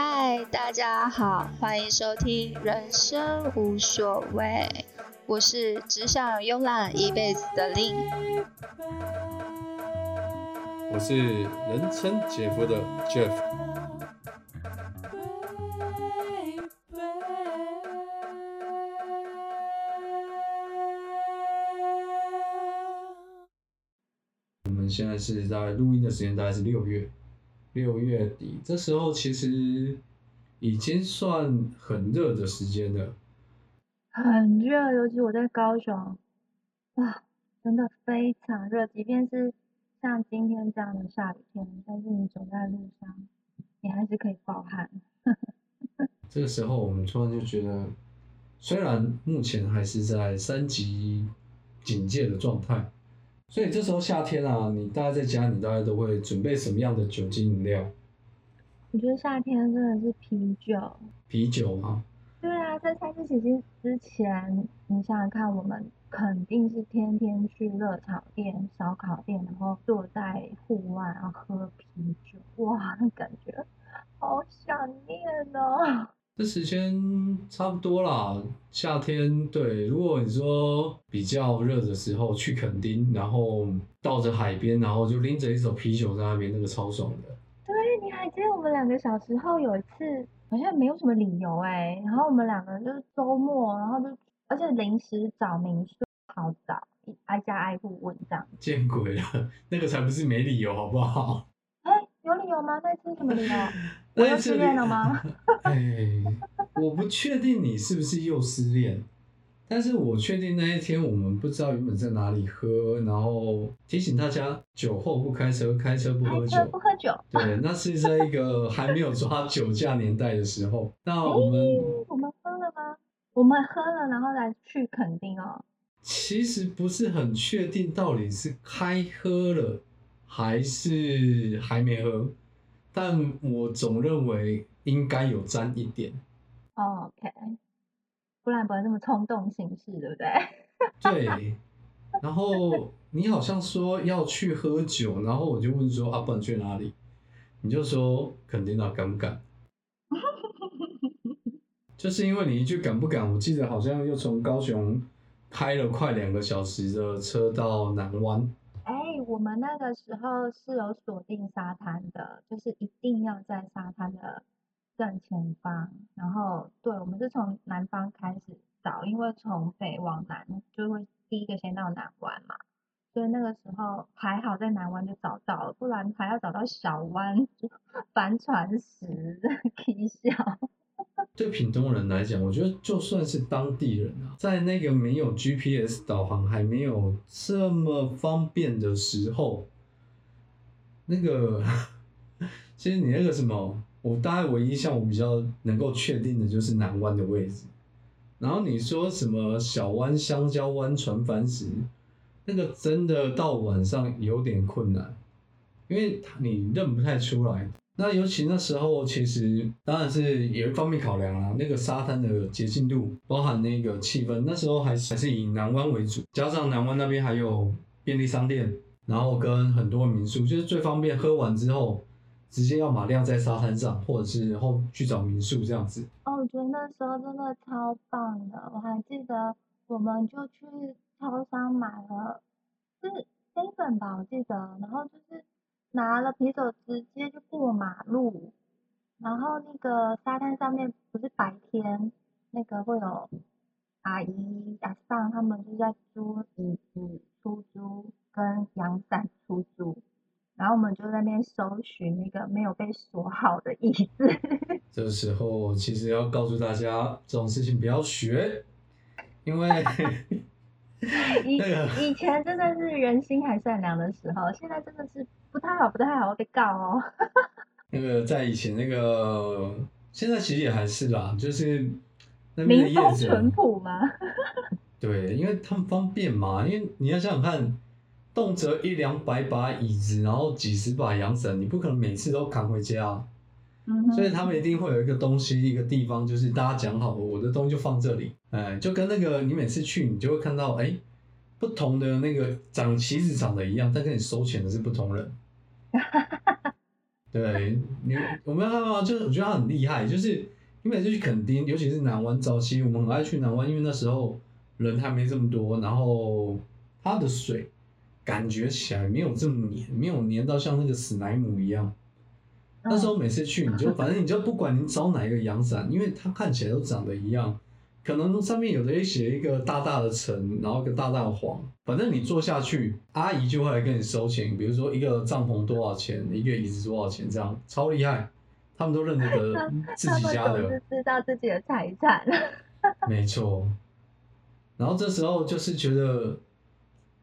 嗨，大家好，欢迎收听《人生无所谓》，我是只想慵懒一辈子的令。我是人称姐夫的 Jeff。我们现在是在录音的时间，大概是六月，六月底，这时候其实已经算很热的时间了。很热，尤其我在高雄，哇，真的非常热。即便是像今天这样的下雨天，但是你走在路上，你还是可以暴汗。这个时候，我们突然就觉得，虽然目前还是在三级警戒的状态，所以这时候夏天啊，你大概在家，你大概都会准备什么样的酒精饮料？我觉得夏天真的是啤酒。啤酒吗？对啊，在三级警戒之前，你想想看，我们肯定是天天去热炒店、烧烤店，然后坐在户外，然后喝啤酒，哇，那感觉好想念哦。这时间差不多啦，夏天对。如果你说比较热的时候去垦丁，然后到着海边，然后就拎着一手啤酒在那边，那个超爽的。对，你还记得我们两个小时候有一次，好像没有什么理由哎、然后我们两个就是周末，然后就而且临时找民宿，好找，挨家挨户问这样。见鬼了，那个才不是没理由，好不好？哎，有理由吗？那次什么理由？我又失恋了吗？哎，我不确定你是不是又失恋，但是我确定那一天我们不知道原本在哪里喝，然后提醒大家酒后不开车，开车不喝酒。不喝酒。对，那是在一个还没有抓酒驾年代的时候。那我们诶我们喝了吗？我们喝了，然后来去垦丁哦。其实不是很确定到底是开喝了还是还没喝，但我总认为应该有沾一点。哦 OK，不然不会那么冲动行事，对不对？对，然后你好像说要去喝酒，然后我就问说啊，不然去哪里？你就说肯定啊，敢不敢？就是因为你一句敢不敢，我记得好像又从高雄开了快两个小时的车到南湾。我们那个时候是有锁定沙滩的，就是一定要在沙滩的正前方。然后，对，我们是从南方开始找，因为从北往南就会第一个先到南湾嘛。所以那个时候还好在南湾就找到了，不然还要找到小湾 帆船石 踢笑。对屏东人来讲，我觉得就算是当地人啊，在那个没有 GPS 导航还没有这么方便的时候，那个 其实你那个什么，我大概唯一像我比较能够确定的就是南湾的位置。然后你说什么小湾、香蕉湾、船帆石，那个真的到晚上有点困难，因为你认不太出来。那尤其那时候，其实当然是有一方面考量啦，那个沙滩的洁净度，包含那个气氛，那时候还是还是以南湾为主，加上南湾那边还有便利商店，然后跟很多民宿，就是最方便。喝完之后，直接要马亮在沙滩上，或者是后去找民宿这样子。哦，我觉得那时候真的超棒的，我还记得我们就去超商买了，是 seven 吧，我记得，然后就是拿了啤酒直接就过马路，然后那个沙滩上面不是白天那个会有阿姨阿上他们就在租椅子出租跟阳伞出租，然后我们就在那边搜寻那个没有被锁好的椅子。这时候其实要告诉大家，这种事情不要学，因为以 以前真的是人心还善良的时候，现在真的是不太好，不太好，我被告哦。那个在以前那个，现在其实也还是啦，就是那边的淳朴吗？对，因为他们方便嘛，因为你要想想看，动辄一两百把椅子，然后几十把阳伞，你不可能每次都扛回家所以他们一定会有一个东西，一个地方，就是大家讲好，我的东西就放这里，哎，就跟那个你每次去，你就会看到，哎，不同的那个长旗子长得一样，但跟你收钱的是不同人。对你，我没有看到，就是我觉得他很厉害，就是因为就去垦丁，尤其是南湾，早期我们很爱去南湾，因为那时候人还没这么多，然后它的水感觉起来没有这么黏，没有黏到像那个史莱姆一样。那时候每次去，你就反正你就不管你找哪一个阳伞，因为它看起来都长得一样，可能上面有的写一个大大的橙，然后一个大大的黄，反正你坐下去，阿姨就会来跟你收钱，比如说一个帐篷多少钱，一个椅子多少钱，这样超厉害，他们都认得得自己家的是，知道自己的财产。没错。然后这时候就是觉得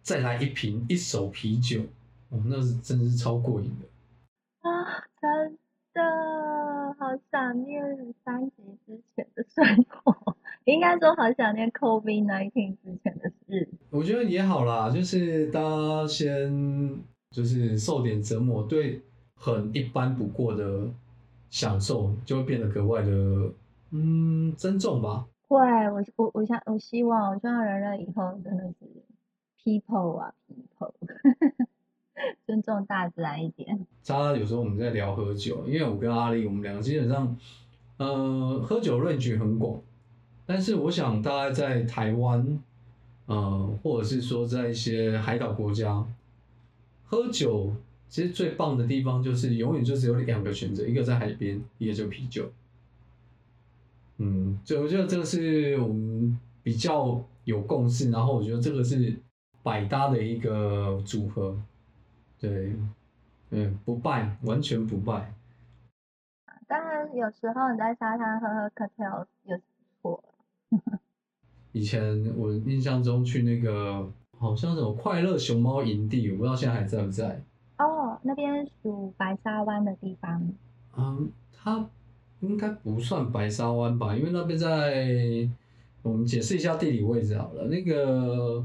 再来一瓶一手啤酒，哦，那是真是超过瘾的。啊，真的好想念三级之前的生活，应该说好想念 COVID 1 9之前的日子。我觉得也好啦，就是大家先就是受点折磨，对很一般不过的享受就会变得格外的嗯珍重吧。会，我我我想我希望，我希望人人以后真的是 people 啊 people，尊重大自然一点。渣有时候我们在聊喝酒，因为我跟阿丽我们两个基本上呃喝酒论据很广，但是我想大家在台湾呃或者是说在一些海岛国家喝酒。其实最棒的地方就是永远就只有两个选择，一个在海边，一个就啤酒。嗯，就我觉得这个是我们比较有共识，然后我觉得这个是百搭的一个组合，对，嗯，不败，完全不败。当然，有时候你在沙滩喝喝 cocktail 也是不错。以前我印象中去那个好像什么快乐熊猫营地，我不知道现在还在不在。哦，那边属白沙湾的地方。嗯，它应该不算白沙湾吧，因为那边在我们解释一下地理位置好了。那个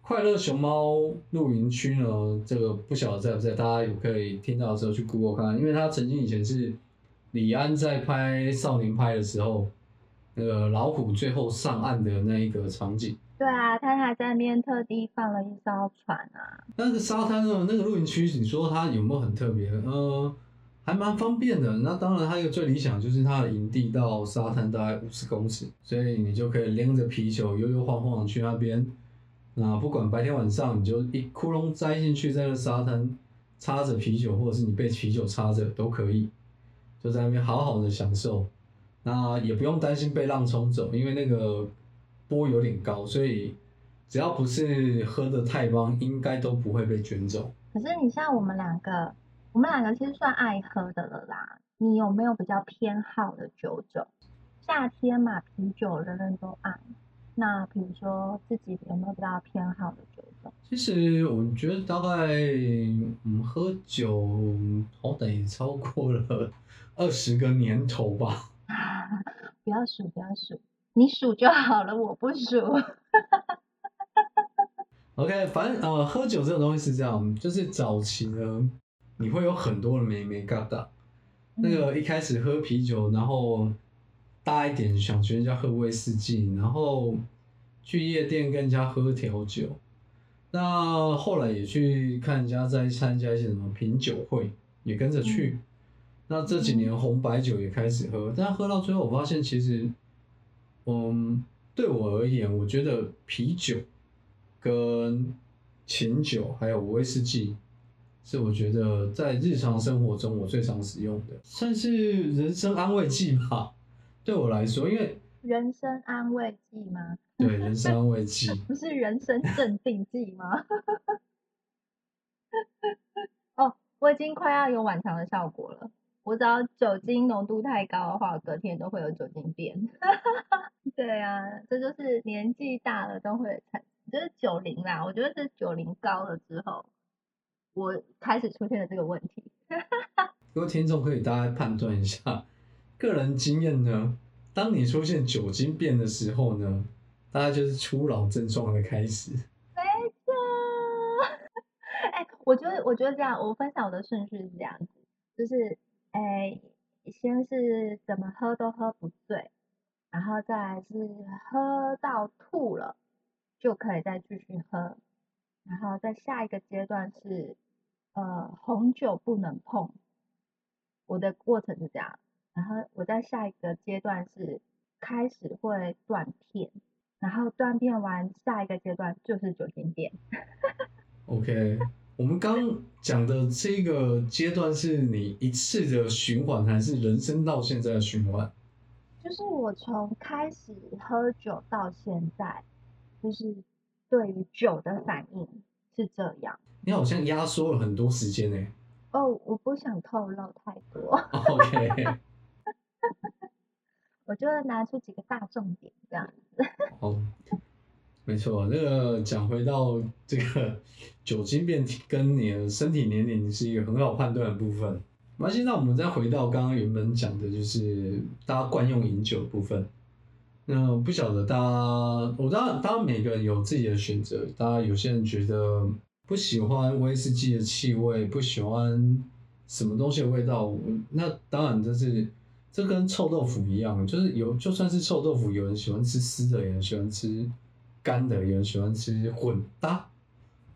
快乐熊猫露营区呢，这个不晓得在不在，大家有可以听到的时候去 Google 看，因为它曾经以前是李安在拍少年派的时候，那个老虎最后上岸的那一个场景。对啊，他还在那边特地放了一艘船啊。那个沙滩呢，那个露营区，你说它有没有很特别？呃，还蛮方便的。那当然，它一个最理想就是它的营地到沙滩大概五十公尺，所以你就可以拎着啤酒悠悠晃晃去那边。那不管白天晚上，你就一窟窿栽进去，在那沙滩插着啤酒，或者是你被啤酒插着都可以，就在那边好好的享受。那也不用担心被浪冲走，因为那个波有点高，所以只要不是喝的太帮，应该都不会被卷走。可是你像我们两个，我们两个其实算爱喝的了啦。你有没有比较偏好的酒种？夏天嘛，啤酒人人都爱。那比如说自己有没有比较偏好的酒种？其实我觉得大概嗯喝酒好歹也超过了二十个年头吧。不要数，不要数，你数就好了，我不数。OK，反正呃喝酒这种东西是这样，就是早期呢你会有很多的美眉疙瘩。那个一开始喝啤酒，然后大一点想学人家喝威士忌，然后去夜店跟人家喝调酒。那后来也去看人家在参加一些什么品酒会，也跟着去。那这几年红白酒也开始喝，但喝到最后，我发现其实，嗯，对我而言，我觉得啤酒跟琴酒还有威士忌，是我觉得在日常生活中我最常使用的，算是人生安慰剂吧。对我来说，因为人生安慰剂吗？对人生安慰剂，不是人生镇定剂吗？哦，我已经快要有晚肠的效果了。我只要酒精浓度太高的话，隔天都会有酒精便。对啊，这就是年纪大了都会产，就是九零啦。我觉得是九零高了之后，我开始出现了这个问题。各位听众可以大概判断一下，个人经验呢，当你出现酒精便的时候呢，大概就是初老症状的开始。没错。哎，我觉得，我觉得这样，我分享我的顺序是这样子，就是，哎，先是怎么喝都喝不醉，然后再是喝到吐了，就可以再继续喝，然后在下一个阶段是，呃，红酒不能碰，我的过程是这样，然后我在下一个阶段是开始会断片，然后断片完下一个阶段就是酒精店。OK，我们刚讲的这个阶段是你一次的循环，还是人生到现在的循环？就是我从开始喝酒到现在，就是对于酒的反应是这样。你好像压缩了很多时间呢。哦，我不想透露太多，OK，我就会拿出几个大重点这样子。哦，没错，那个讲回到这个酒精变体跟你的身体年龄是一个很好判断的部分。那现在，我们再回到刚刚原本讲的，就是大家惯用饮酒的部分。那不晓得大家，我当然当然每个人有自己的选择。大家有些人觉得不喜欢威士忌的气味，不喜欢什么东西的味道，那当然这是这跟臭豆腐一样，就是有就算是臭豆腐，有人喜欢吃湿的，有人喜欢吃干的，有人喜欢吃混搭。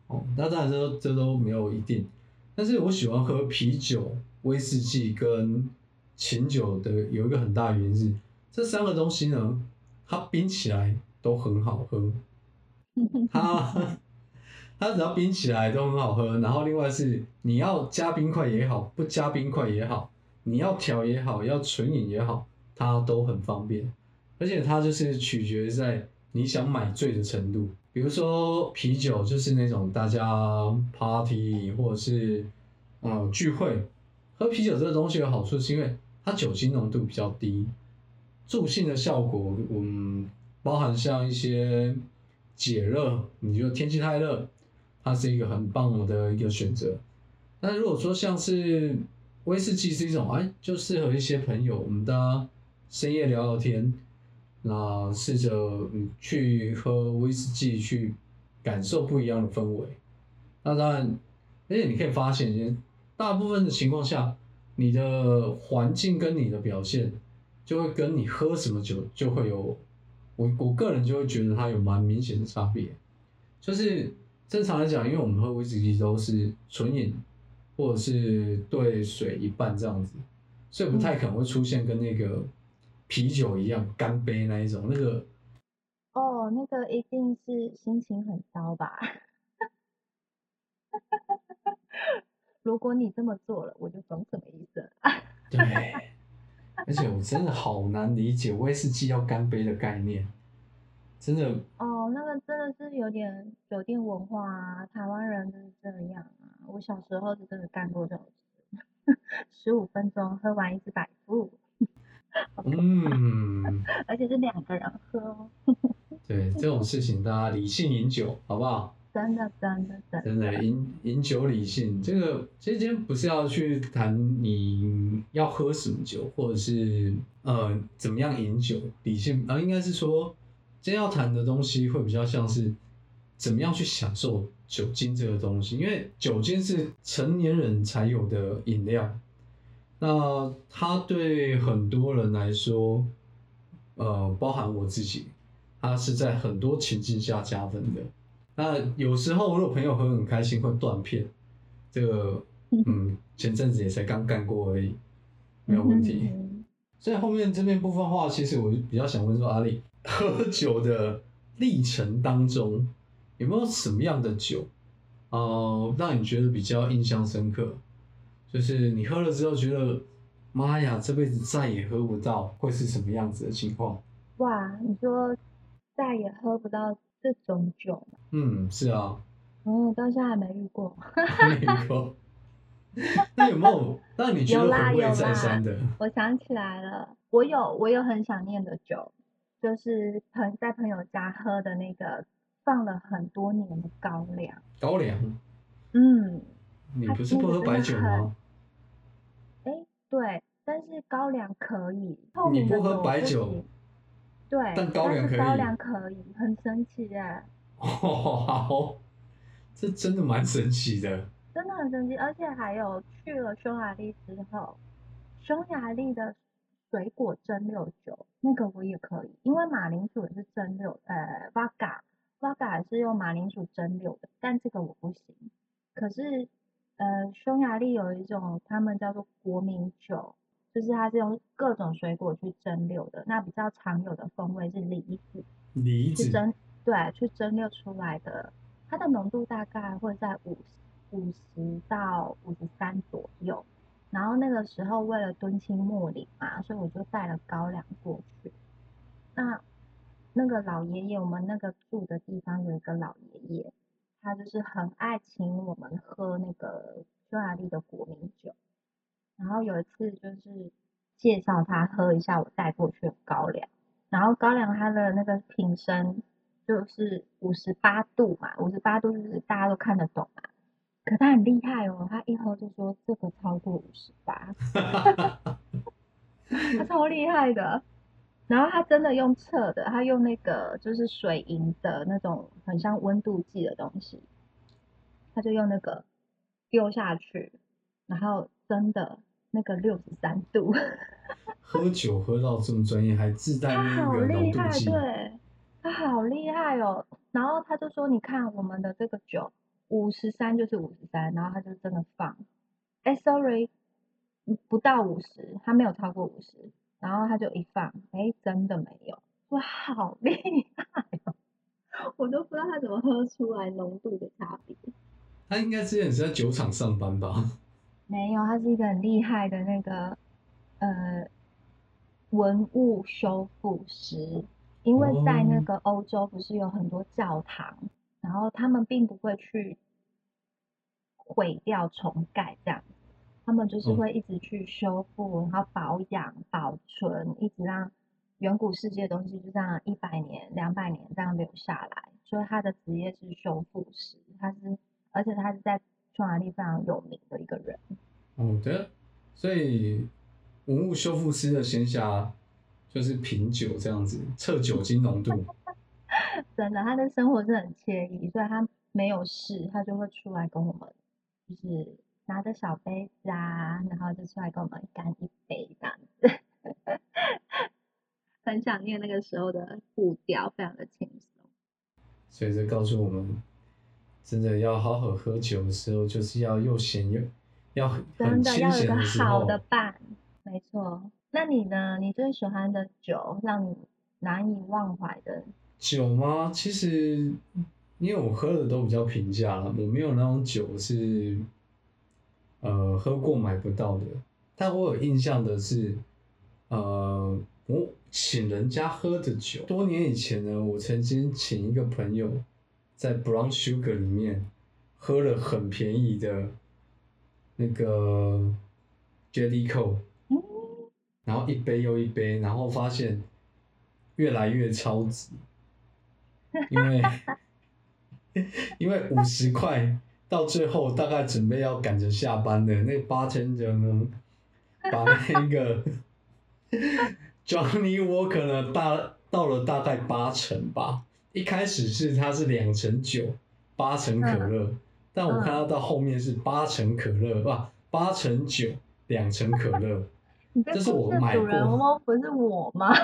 哦，那当然这都这都没有一定，但是我喜欢喝啤酒、威士忌跟琴酒的有一个很大的原因是，这三个东西呢，它冰起来都很好喝，它它只要冰起来都很好喝。然后另外是你要加冰块也好，不加冰块也好，你要调也好，要纯饮也好，它都很方便。而且它就是取决在你想买醉的程度。比如说啤酒，就是那种大家 party 或者是呃聚会喝啤酒这个东西有好处，是因为它酒精浓度比较低，助兴的效果，嗯，包含像一些解热，你觉得天气太热，它是一个很棒的一个选择。但如果说像是威士忌是一种，哎，就适合一些朋友，我们大家深夜聊聊天，那试着嗯去喝威士忌，去感受不一样的氛围。那当然，而且你可以发现，大部分的情况下，你的环境跟你的表现，就会跟你喝什么酒就会有，我我个人就会觉得它有蛮明显的差别。就是正常来讲，因为我们喝威士忌都是纯饮，或者是兑水一半这样子，所以不太可能会出现跟那个啤酒一样干杯那一种，那个哦，那个一定是心情很糟吧？如果你这么做了，我就懂什么意思了。对，而且我真的好难理解威士忌要干杯的概念，真的哦，那个真的是有点酒店文化啊，台湾人就是这样啊。我小时候是真的干过这种事，十五分钟喝完一支百富，嗯，而且是两个人喝哦，对这种事情大家理性饮酒，好不好？真的真的真的。真的饮饮酒理性，这个其实今天不是要去谈你要喝什么酒，或者是呃怎么样饮酒理性，而、应该是说今天要谈的东西会比较像是怎么样去享受酒精这个东西，因为酒精是成年人才有的饮料，那他对很多人来说，呃，包含我自己，他是在很多情境下加分的。那有时候如果朋友喝很开心会断片，这个嗯前阵子也才刚干过而已，没有问题。嗯所以后面这边部分话，其实我比较想问说，阿丽喝酒的历程当中，有没有什么样的酒，呃，让你觉得比较印象深刻？就是你喝了之后觉得，妈呀，这辈子再也喝不到，会是什么样子的情况？哇，你说再也喝不到这种酒吗？嗯，是啊，哦，到现在还没遇过。没有。那有没有让你觉得回味再三的？我想起来了，我有我有很想念的酒，就是朋在朋友家喝的那个放了很多年的高粱。高粱，嗯，你它不是不喝白酒吗？哎，对，但是高粱可以，透你不喝明的酒不白酒行，对，但高粱可以是高粱可以，很神奇耶，哦，好，这真的蛮神奇的。真的很神奇，而且还有去了匈牙利之后，匈牙利的水果蒸馏酒，那个我也可以，因为马铃薯也是蒸馏，呃，vodka vodka 是用马铃薯蒸馏的，但这个我不行。可是呃，匈牙利有一种他们叫做国民酒，就是它是用各种水果去蒸馏的。那比较常有的风味是梨子，梨子去蒸对去蒸馏出来的，它的浓度大概会在五五十到五十三左右。然后那个时候为了敦亲睦邻嘛，所以我就带了高粱过去。那那个老爷爷，我们那个住的地方有一个老爷爷，他就是很爱请我们喝那个匈牙利的国民酒。然后有一次就是介绍他喝一下我带过去的高粱，然后高粱它的那个瓶身就是五十八度嘛，五十八度就是大家都看得懂嘛。可他很厉害哦，他一喝就说这个超过五十八，他超厉害的。然后他真的用测的，他用那个就是水银的那种很像温度计的东西，他就用那个丢下去，然后真的那个六十三度，喝酒喝到这么专业，还自带他好那个浓厉害，度计，对，他好厉害哦。然后他就说，你看我们的这个酒五十三就是五十三，然后他就真的放，哎，sorry，不到五十，他没有超过五十。然后他就一放，哎，真的没有，哇，好厉害哦！我都不知道他怎么喝出来浓度的差别。他应该之前是在酒厂上班吧？没有，他是一个很厉害的那个呃文物修复师，因为在那个欧洲不是有很多教堂，然后他们并不会去毁掉重盖这样子。他们就是会一直去修复，然后保养、保存，一直让远古世界的东西就这样一百年、两百年这样留下来。所以他的职业是修复师，他是，而且他是在匈牙利非常有名的一个人。哦的，所以文物修复师的闲暇就是品酒这样子，测酒精浓度。真的，他的生活是很惬意，所以他没有事，他就会出来跟我们，就是。拿着小杯子啊，然后就出来跟我们干一杯这样子，很想念那个时候的步调，非常的轻松。所以这告诉我们，真的要好好喝酒的时候，就是要又闲又要很真的清要有个。好的伴，没错。那你呢？你最喜欢的酒，让你难以忘怀的？酒吗？其实因为我喝的都比较平价了，我没有那种酒是呃喝过买不到的。但我有印象的是，呃，我请人家喝的酒，多年以前呢，我曾经请一个朋友在 Brown Sugar 里面喝了很便宜的那个 Jellicoe，嗯，然后一杯又一杯，然后发现越来越超值，因为 因为五十块到最后大概准备要赶着下班的那个 bartender 呢，把那个 Johnny Walker 呢大到了大概八成吧，一开始是它是两成酒，八成可乐，但我看到到后面是八成可乐，不八成酒，两成可乐。这这是我买主人过翁不是我吗？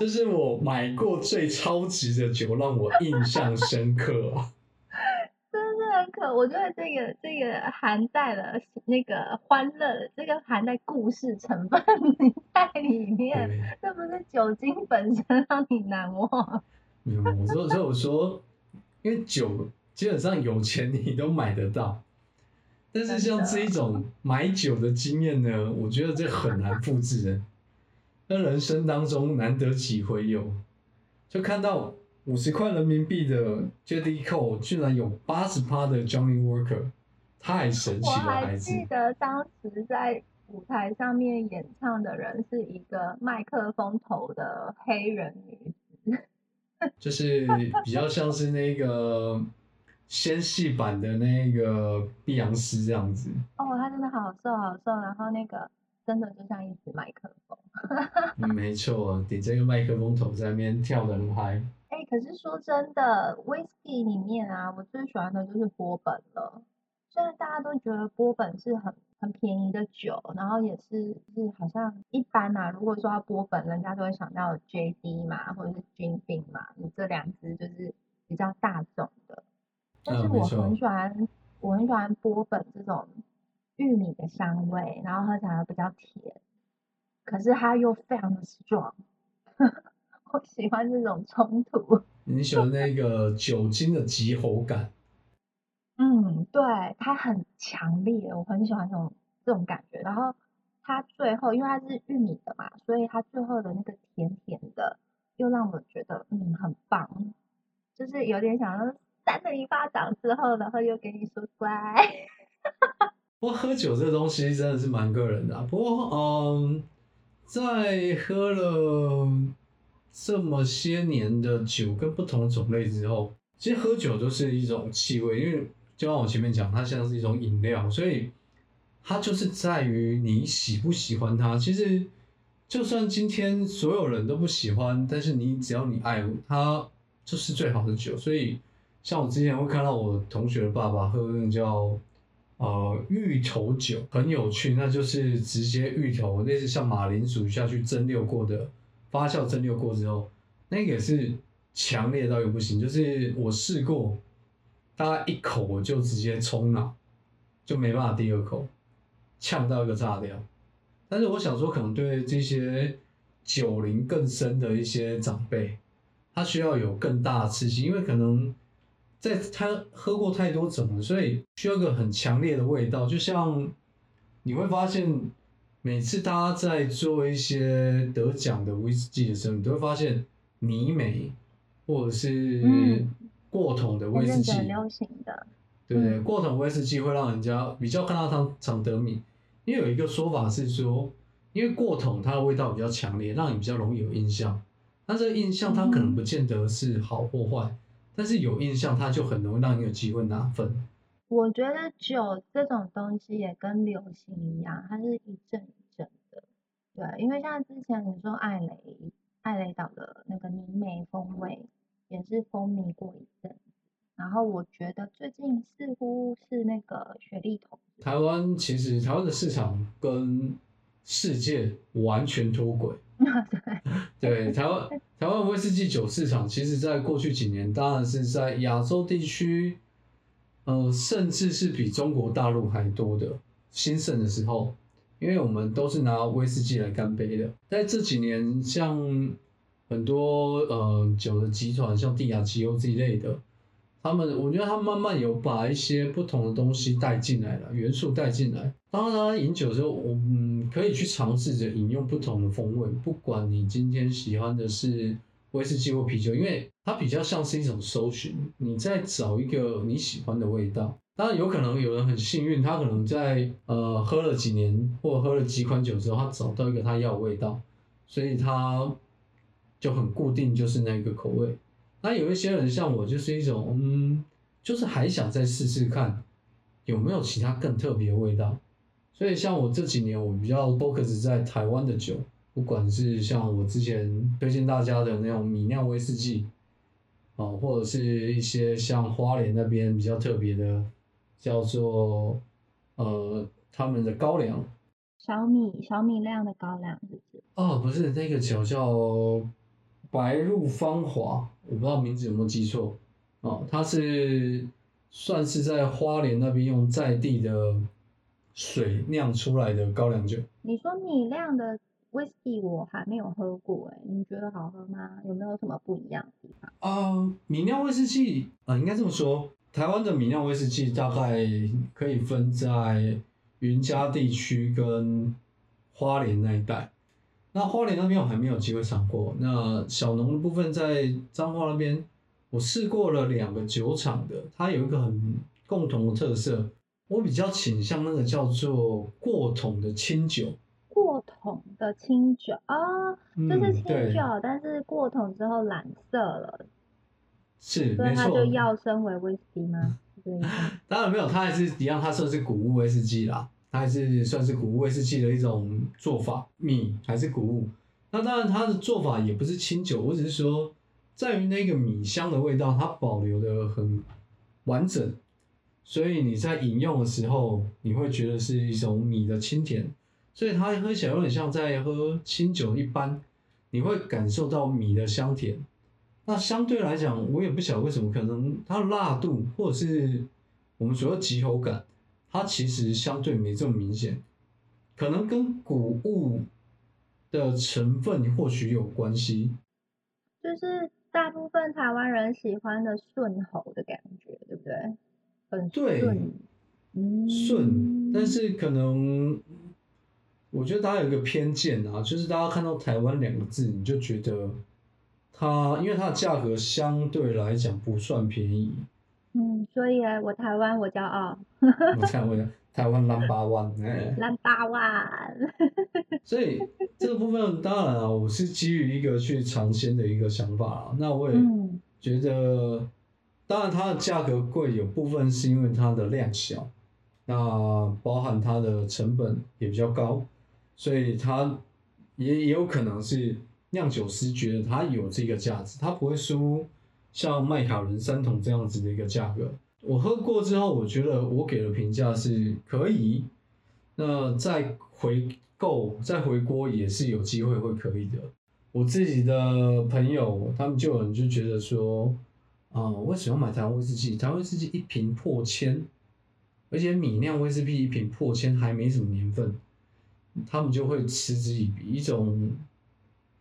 这是我买过最超值的酒，让我印象深刻啊！真的很可，我觉得这个这个含带了那个欢乐，这个含在故事成分 在里面，对，这不是酒精本身让你难忘。没有，我说，所以我说，因为酒基本上有钱你都买得到，但是像这一种买酒的经验呢，我觉得这很难复制的。那人生当中难得几回有，就看到五十块人民币的 Jellicoe 居然有八十趴的 Johnny Walker，太神奇了，孩子！还记得当时在舞台上面演唱的人是一个麦克风头的黑人女子，就是比较像是那个纤细版的那个碧昂斯这样子。哦，她真的好瘦好瘦，然后那个真的就像一支麦克风。嗯，没错，顶这个麦克风头在那边跳的很嗨。哎，可是说真的，whisky 里面啊，我最喜欢的就是波本了。虽然大家都觉得波本是很很便宜的酒，然后也是是好像一般嘛，如果说到波本，人家都会想到 JD 嘛，或者是军兵嘛，你这两支就是比较大众的。但是我很喜欢，我很喜欢波本这种玉米的香味，然后喝起来比较甜，可是它又非常的 strong，我喜欢这种冲突。你喜欢那个酒精的急喉感？嗯，对，它很强烈，我很喜欢这种这种感觉。然后它最后，因为它是玉米的嘛，所以它最后的那个甜甜的，又让我觉得嗯很棒，就是有点想要扇了一巴掌之后，然后又给你说乖。不过喝酒这东西真的是蛮个人的、不过，嗯，在喝了这么些年的酒跟不同种类之后，其实喝酒都是一种气味，因为就像我前面讲，它像是一种饮料，所以它就是在于你喜不喜欢它。其实，就算今天所有人都不喜欢，但是你只要你爱它，就是最好的酒。所以，像我之前会看到我同学的爸爸喝那个叫。呃，芋头酒很有趣，那就是直接芋头，类似像马铃薯下去蒸馏过的，发酵蒸馏过之后，那个也是强烈到又不行。就是我试过，大概一口我就直接冲脑，就没办法第二口，呛到一个炸掉。但是我想说，可能对这些酒龄更深的一些长辈，他需要有更大的刺激，因为可能。在他喝过太多种了，所以需要个很强烈的味道。就像你会发现，每次大家在做一些得奖的威士忌的时候，你都会发现泥美或者是嗯过桶的威士忌，那阵子很流行的，对不对？嗯过桶威士忌会让人家比较看到它常得名，因为有一个说法是说，因为过桶它的味道比较强烈，让你比较容易有印象。那这个印象它可能不见得是好或坏。但是有印象，它就很容易让你有机会拿分。我觉得酒这种东西也跟流行一样，它是一阵一阵的。对，因为像之前你说艾雷艾雷岛的那个泥美风味也是风靡过一阵，然后我觉得最近似乎是那个雪莉桶。台湾其实台湾的市场跟世界完全脱轨。对，对台湾台湾威士忌酒市场，其实在过去几年，当然是在亚洲地区，呃，甚至是比中国大陆还多的兴盛的时候，因为我们都是拿威士忌来干杯的。在这几年，像很多呃酒的集团，像帝亚吉欧这一类的，他们我觉得他们慢慢有把一些不同的东西带进来了，元素带进来。当然，他饮酒的时候，我们可以去尝试着饮用不同的风味，不管你今天喜欢的是威士忌或啤酒，因为它比较像是一种搜寻，你在找一个你喜欢的味道。当然，有可能有人很幸运，他可能在呃喝了几年或喝了几款酒之后，他找到一个他要的味道，所以他就很固定，就是那个口味。那有一些人像我，就是一种嗯，就是还想再试试看有没有其他更特别的味道。所以像我这几年，我比较 focus 在台湾的酒，不管是像我之前推荐大家的那种米酿威士忌，啊，或者是一些像花莲那边比较特别的，叫做呃他们的高粱。小米小米酿的高粱是不是？哦，不是那个酒叫白露芳华，我不知道名字有没有记错。哦，它是算是在花莲那边用在地的水酿出来的高粱酒。你说米酿的威士忌我还没有喝过哎，你觉得好喝吗？有没有什么不一样的地方？啊、米酿威士忌啊、应该这么说，台湾的米酿威士忌大概可以分在云嘉地区跟花莲那一带。那花莲那边我还没有机会尝过，那小农的部分在彰化那边，我试过了两个酒厂的，它有一个很共同的特色，我比较倾向那个叫做过桶的清酒，过桶的清酒啊，就是清酒，但是过桶之后染色了，是所以它就，要升为威士忌吗？当然没有，它还是一样，它算是谷物威士忌啦，它还是算是谷物威士忌的一种做法，米还是谷物。那当然它的做法也不是清酒，我只是说在于那个米香的味道，它保留的很完整，所以你在饮用的时候，你会觉得是一种米的清甜，所以它喝起来有点像在喝清酒一般，你会感受到米的香甜，那相对来讲，我也不晓得为什么，可能它的辣度或者是我们所谓急喉感，它其实相对没这么明显，可能跟谷物的成分或许有关系。就是大部分台湾人喜欢的顺喉的感觉，对不对？很对顺，嗯，顺，但是可能我觉得大家有一个偏见啊，就是大家看到台湾两个字，你就觉得它，因为它的价格相对来讲不算便宜。嗯，所以呢，我台湾我骄傲 我看我台湾 number one，哎，，Number One。所以这个部分当然啊，我是基于一个去尝鲜的一个想法啊。那我也嗯觉得，当然它的价格贵，有部分是因为它的量小，那包含它的成本也比较高，所以它也也有可能是酿酒师觉得它有这个价值，它不会输像麦卡伦三桶这样子的一个价格。我喝过之后，我觉得我给的评价是可以，那再回购再回锅也是有机会会可以的。我自己的朋友，他们就有人就觉得说，啊、我喜欢买台湾威士忌？台湾威士忌一瓶破千，而且米酿威士忌一瓶破千还没什么年份，他们就会嗤之以鼻，一种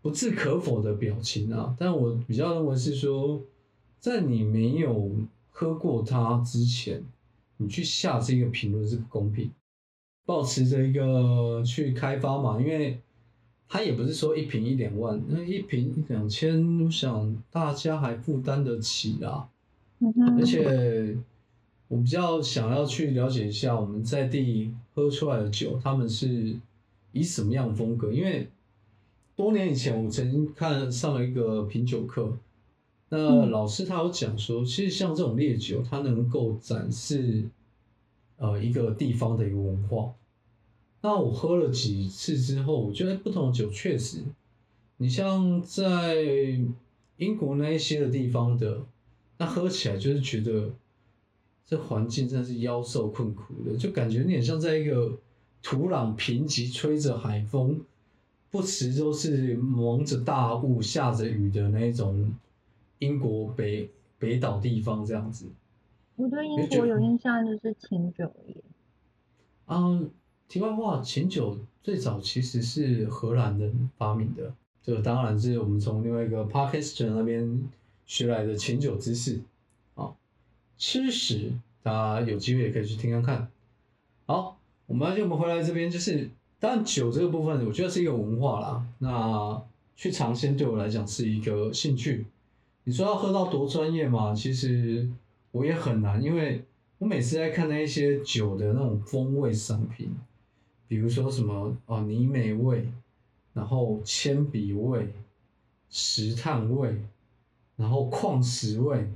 不置可否的表情啊。但我比较认为是说，在你没有喝过它之前，你去下这个评论是不公平。保持着一个去开发嘛，因为它也不是说一瓶一两万，那一瓶一两千，我想大家还负担得起啊。而且我比较想要去了解一下我们在地喝出来的酒，他们是以什么样的风格？因为多年以前我曾经看上了一个品酒课，那嗯老师他有讲说，其实像这种烈酒，它能够展示呃一个地方的一个文化。那我喝了几次之后，我觉得不同的酒确实，你像在英国那一些的地方的，那喝起来就是觉得这环境真的是妖兽困苦的，就感觉有点像在一个土壤贫瘠、吹着海风，不时都是蒙着大雾、下着雨的那种英国北北岛地方这样子。我对英国有印象就是清酒耶。嗯，题外话，琴酒最早其实是荷兰人发明的，这个当然是我们从另外一个 podcaster 那边学来的琴酒知识啊。吃食大家有机会也可以去听看看。好，我们而且我们回来这边就是，当然酒这个部分，我觉得是一个文化啦。那去尝鲜对我来讲是一个兴趣。你说要喝到多专业嘛？其实我也很难，因为我每次在看那一些酒的那种风味商品，比如说什么哦泥煤味，然后铅笔味、石炭味，然后矿石味，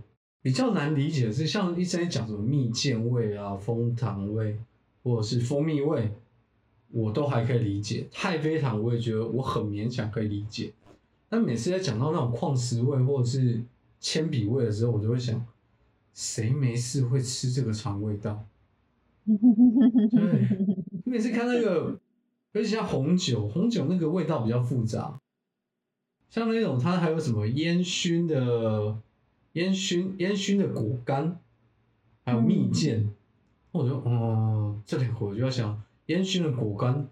比较难理解的是像一直在讲什么蜜饯味啊、枫糖味，或者是蜂蜜味，我都还可以理解。太妃糖我也觉得我很勉强可以理解，但每次在讲到那种矿石味或者是铅笔味的时候，我就会想，谁没事会吃这个肠胃道？对，你每次看那个，尤其像红酒，红酒那个味道比较复杂，像那种它还有什么烟熏的烟熏烟熏的果干，还有蜜饯，我就哦，这两个我就要想烟熏的果干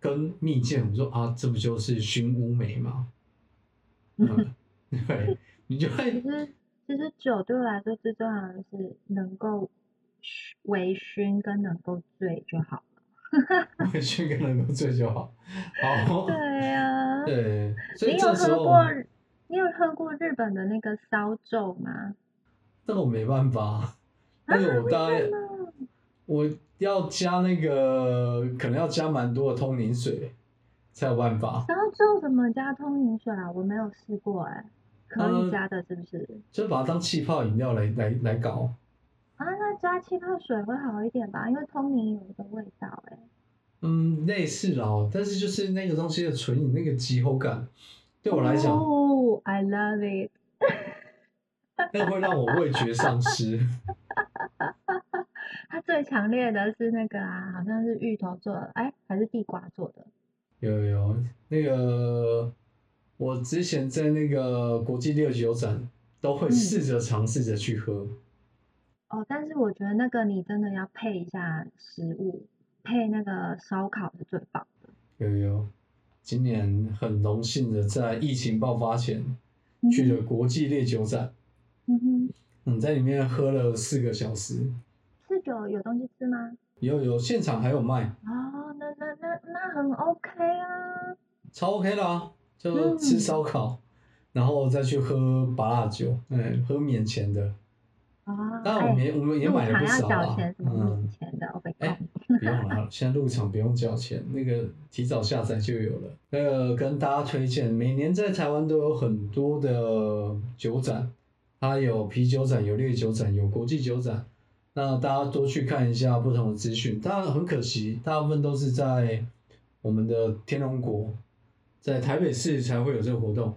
跟蜜饯，我说啊，这不就是熏乌梅吗？嗯，对，你就会其实其实酒对我来说最重要的是能够熏微醺跟能够醉就好了。微醺跟能够醉就好。好，对呀、对，所以你有喝过你有喝过日本的那个烧酒吗？这个我没办法，但是我大概为什么我要加那个，可能要加蛮多的通灵水才有办法，烧酒怎么加通灵水啊？我没有试过哎、可呃以加的是不是？就把它当气泡饮料来来来搞。啊，那加气泡水会好一点吧？因为通灵有一个味道哎、嗯，类似啦，但是就是那个东西的纯饮那个极喉感，对我来讲，哦，I love it。那个会让我味觉丧失。它最强烈的是那个啊，好像是芋头做的，哎，还是地瓜做的？有有有，那个我之前在那个国际烈酒展都会试着尝试着去喝。哦，但是我觉得那个你真的要配一下食物，配那个烧烤是最棒的。有有，今年很荣幸的在疫情爆发前去了国际烈酒展，嗯哼，嗯，在里面喝了四个小时，四九有东西吃吗？有有现场还有卖，哦，那那那那很 OK 啊。超 OK 啦，就吃烧烤，然后再去喝拔辣酒，嗯，喝免钱的。啊，当然我们也我们也买了不少啊嗯免，钱的，我被哎。不用了，现在入场不用交钱，那个提早下载就有了。那个跟大家推荐，每年在台湾都有很多的酒展，它有啤酒展、有烈酒展、有国际酒展，那大家多去看一下不同的资讯。当然很可惜，大部分都是在我们的天龙国，在台北市才会有这个活动。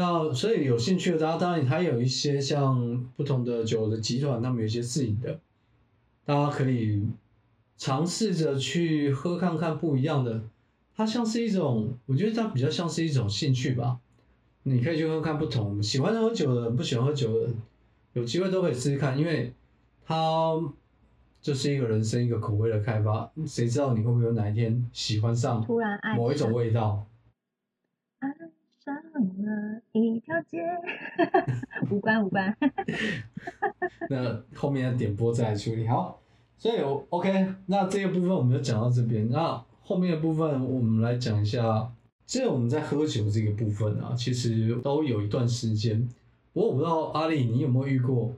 那所以有兴趣的大家，当然还有一些像不同的酒的集团，他们有一些自营的，大家可以尝试着去喝看看不一样的。它像是一种，我觉得它比较像是一种兴趣吧。你可以去喝看不同，喜欢喝酒的人，不喜欢喝酒的人，有机会都可以试试看，因为它就是一个人生一个口味的开发。谁知道你会不会有哪一天喜欢上突然爱某一种味道？爱上了一条街，无关无关。那后面的点播再来处理。好，所以我 OK，那这个部分我们就讲到这边。那后面的部分我们来讲一下，这我们在喝酒这个部分啊，其实都有一段时间。不过我不知道阿丽你有没有遇过，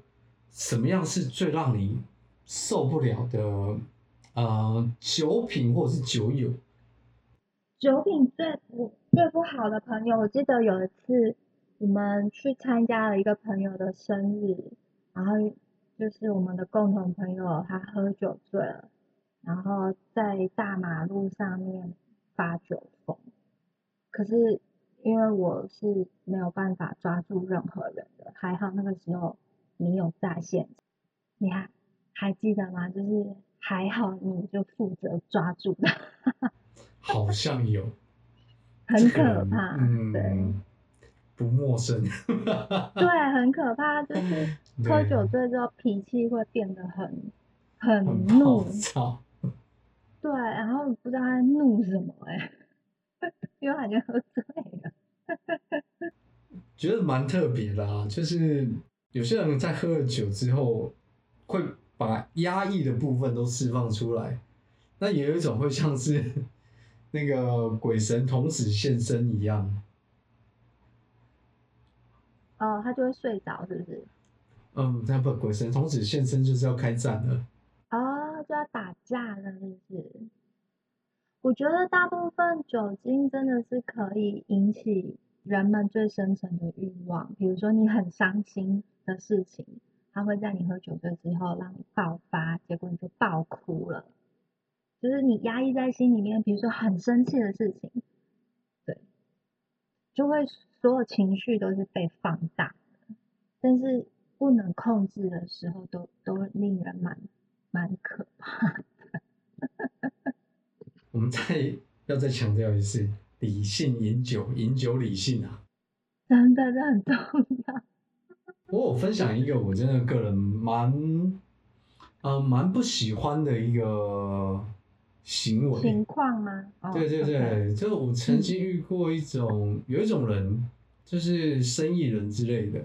什么样是最让你受不了的呃酒品或者是酒友？酒品最不最不好的朋友，我记得有一次我们去参加了一个朋友的生日，然后就是我们的共同朋友他喝酒醉了，然后在大马路上面发酒疯。可是因为我是没有办法抓住任何人的，还好那个时候你有在线，你还还记得吗？就是还好你就负责抓住的。好像有，很可怕，对嗯，不陌生。对，很可怕，就是喝酒醉之后脾气会变得很很很怒暴，躁。对，然后不知道他在怒什么哎、因为感觉喝醉了，觉得蛮特别的啊，就是有些人在喝了酒之后，会把压抑的部分都释放出来。那也有一种会像是那个鬼神童子现身一样，哦，他就会睡着，是不是？嗯，那不鬼神童子现身就是要开战了。哦，就要打架了，是不是？我觉得大部分酒精真的是可以引起人们最深层的欲望，比如说你很伤心的事情，它会在你喝酒醉之后让你爆发，结果你就爆哭了。就是你压抑在心里面，比如说很生气的事情，对，就会所有情绪都是被放大的，但是不能控制的时候都，都令人蛮蛮可怕。我们再要再强调一次，理性饮酒，饮酒理性啊。真的，这很重要。我有分享一个我真的个人蛮，呃，蛮不喜欢的一个行为。情况吗？哦对对对，就我曾经遇过一种，有一种人，就是生意人之类的，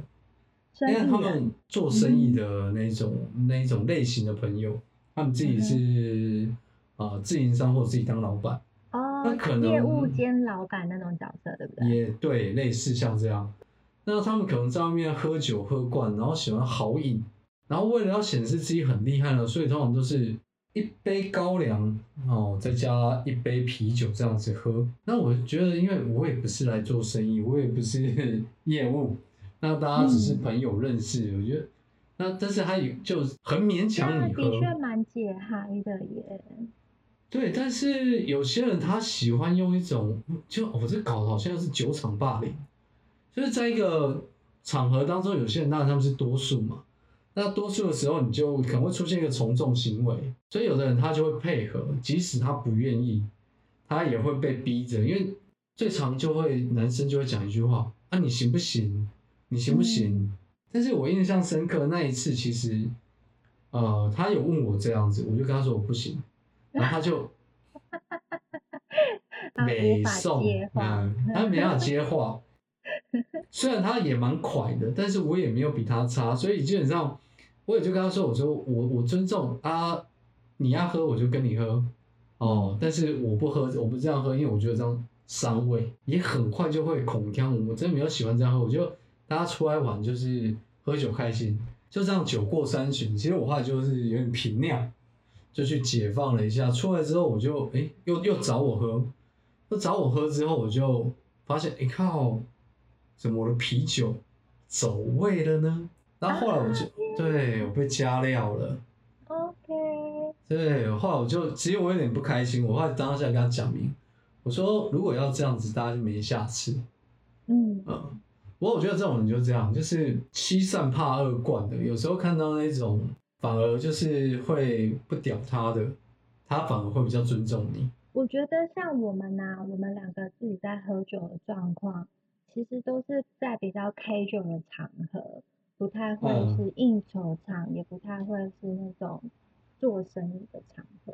因为他们做生意的那种、那一种类型的朋友，他们自己是啊、呃自营商或者自己当老板，哦那可，能业务兼老板那种角色，对不对？也对，类似像这样。那他们可能在外面喝酒喝惯，然后喜欢豪饮，然后为了要显示自己很厉害呢，所以通常都是一杯高粱哦，再加一杯啤酒这样子喝。那我觉得，因为我也不是来做生意，我也不是 业务，那大家只是朋友认识，我觉得。那但是他也就很勉强你喝，的确蛮解嗨的耶。对，但是有些人他喜欢用一种，就我、这搞的好像是酒场霸凌，就是在一个场合当中，有些人当然他们是多数嘛，那多数的时候你就可能会出现一个从众行为，所以有的人他就会配合，即使他不愿意，他也会被逼着，因为最常就会男生就会讲一句话啊，你行不行？你行不行？但是我印象深刻那一次，其实呃，他有问我这样子，我就跟他说我不行，然后他就他 没送嗯，他没办法接话。虽然他也蛮快的，但是我也没有比他差，所以基本上我也就跟他说，我说我我尊重啊，你要喝我就跟你喝。哦，但是我不喝，我不这样喝，因为我觉得这样伤胃，也很快就会恐腔，我真的没有喜欢这样喝，我就大家出来玩就是喝酒开心，就这样酒过三巡，其实我后来就是有点频尿，就去解放了一下，出来之后我就哎又又找我喝，又找我喝之后我就发现哎靠，怎么我的啤酒走味了呢？然后后来我就、对我被加料了。OK，对，后来我就其实我有点不开心，我后来当下跟他讲明，我说如果要这样子，大家就没下次。嗯，嗯，不过我觉得这种人就这样，就是欺善怕恶惯的，有时候看到那种反而就是会不屌他的，他反而会比较尊重你。我觉得像我们呐、我们两个自己在喝酒的状况，其实都是在比较 casual 的场合，不太会嗯是应酬场，也不太会是那种做生意的场合。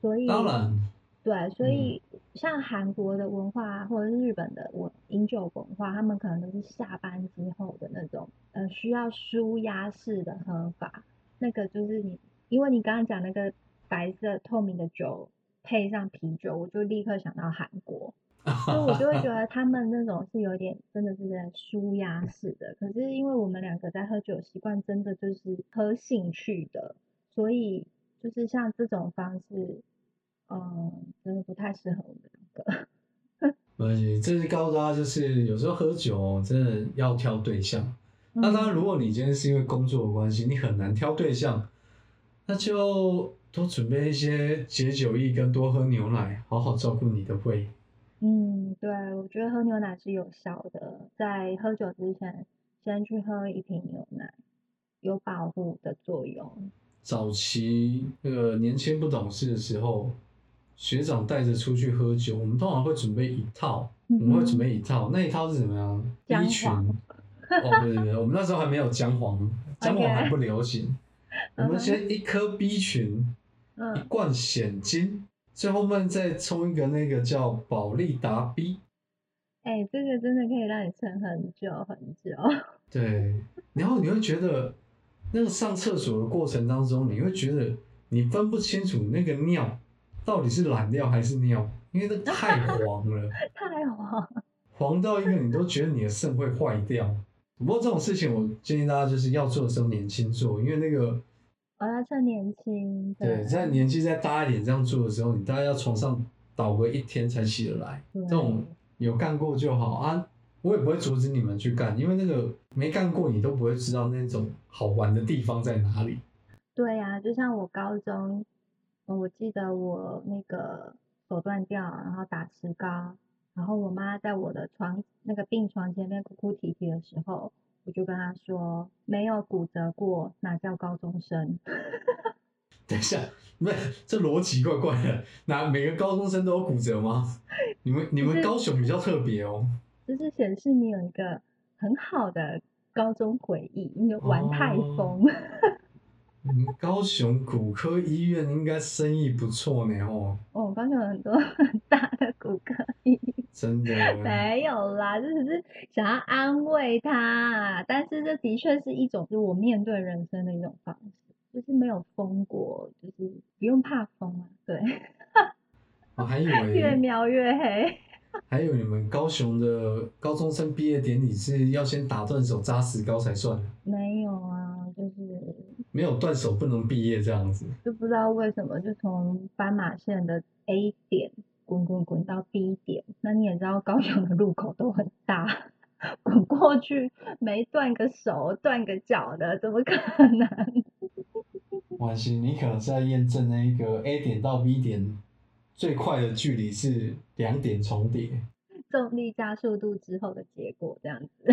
所以，当然，对，所以像韩国的文化或者是日本的文饮酒文化，他们可能都是下班之后的那种，呃，需要舒压式的喝法。那个就是你，因为你刚刚讲那个白色透明的酒配上啤酒，我就立刻想到韩国，所以我就会觉得 他们那种是有点真的是在舒压式的。可是因为我们两个在喝酒习惯真的就是喝兴趣的，所以就是像这种方式，嗯，真的不太适合我们两个。没关系，这是告诉大家，就是有时候喝酒哦真的要挑对象。那当然，如果你今天是因为工作的关系，你很难挑对象，那就多准备一些解酒液跟多喝牛奶，好好照顾你的胃。嗯，对，我觉得喝牛奶是有效的，在喝酒之前先去喝一瓶牛奶，有保护的作用。早期那个年轻不懂事的时候，学长带着出去喝酒，我们通常会准备一套，我们会准备一套，那一套是怎么样姜？B 群，黄哦，对对对，我们那时候还没有姜黄，姜黄还不流行。我们先一颗 B 群，一嗯，罐显金，最后面再冲一个那个叫宝利达 B。哎、这个真的可以让你撑很久很久。对，然后你会觉得那个上厕所的过程当中，你会觉得你分不清楚那个尿到底是懒尿还是尿，因为那太黄了，太黄，黄到一个你都觉得你的肾会坏掉。不过这种事情，我建议大家就是要做的时候年轻做，因为那个我要趁年轻。对，在年纪再大一点这样做的时候，你大概要床上倒个一天才起得来。对这种有干过就好啊，我也不会阻止你们去干，因为那个没干过你都不会知道那种好玩的地方在哪里。对呀、就像我高中，呃我记得我那个手断掉，然后打石膏，然后我妈在我的床那个病床前面哭哭啼啼的时候，我就跟他说，没有骨折过，哪叫高中生？等一下，不是这逻辑怪怪的，那每个高中生都有骨折吗？你们你们高雄比较特别哦。就是显示你有一个很好的高中回忆，你有玩太哦疯。你们高雄骨科医院应该生意不错呢哦，哦，高雄有很多很大的骨科医院。真的。没有啦，这只是想要安慰他，但是这的确是一种就是我面对人生的一种方式，就是没有疯过，就是不用怕疯啊，对，我还以为 越描越黑。还有你们高雄的高中生毕业典礼是要先打断手扎石膏才算，没有啊，就是没有断手不能毕业这样子。就不知道为什么就从斑马线的 A 点滚滚滚到 B 点，那你也知道高雄的路口都很大，滚过去没断个手断个脚的，怎么可能？关系，你可能是在验证那一个 A 点到 B 点最快的距离是两点重叠。重力加速度之后的结果这样子。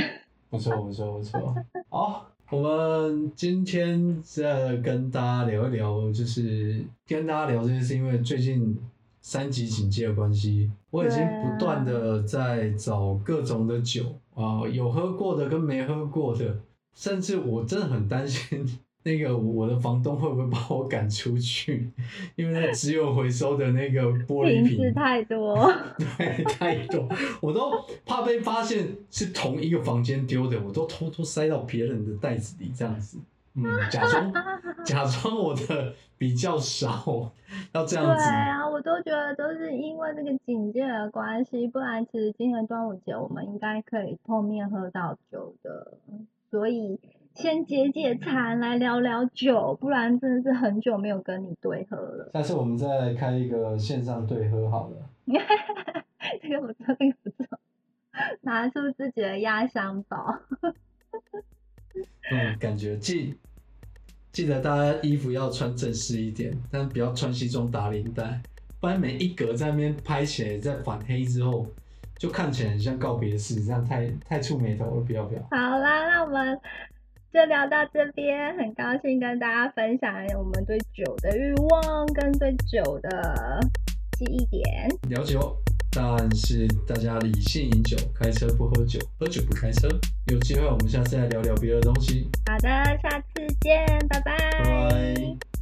不错，不错，不错。好，我们今天在跟大家聊一聊，就是跟大家聊这件事，因为最近三级警戒的关系，我已经不断的在找各种的酒啊、有喝过的跟没喝过的，甚至我真的很担心那个我的房东会不会把我赶出去，因为那只有回收的那个玻璃瓶子，太多，对，太多，我都怕被发现是同一个房间丢的，我都偷偷塞到别人的袋子里这样子，嗯，假装 假装我的比较少，要这样子对子。啊，我都觉得都是因为这个警戒的关系，不然其实今年端午节我们应该可以碰面喝到酒的，所以先解解馋，来聊聊酒，不然真的是很久没有跟你对喝了。下次我们再来开一个线上对喝好了。这个不错，这个不错，拿出自己的压箱宝。嗯，感觉记记得大家衣服要穿正式一点，但不要穿西装打领带，不然每一格在那边拍起来，在反黑之后，就看起来很像告别式，这样太太触眉头了，不要不要。好啦，那我们就聊到这边，很高兴跟大家分享我们对酒的欲望跟对酒的记忆点。聊酒，但是大家理性饮酒，开车不喝酒，喝酒不开车。有机会我们下次再聊聊别的东西，好的，下次见，拜拜。拜拜。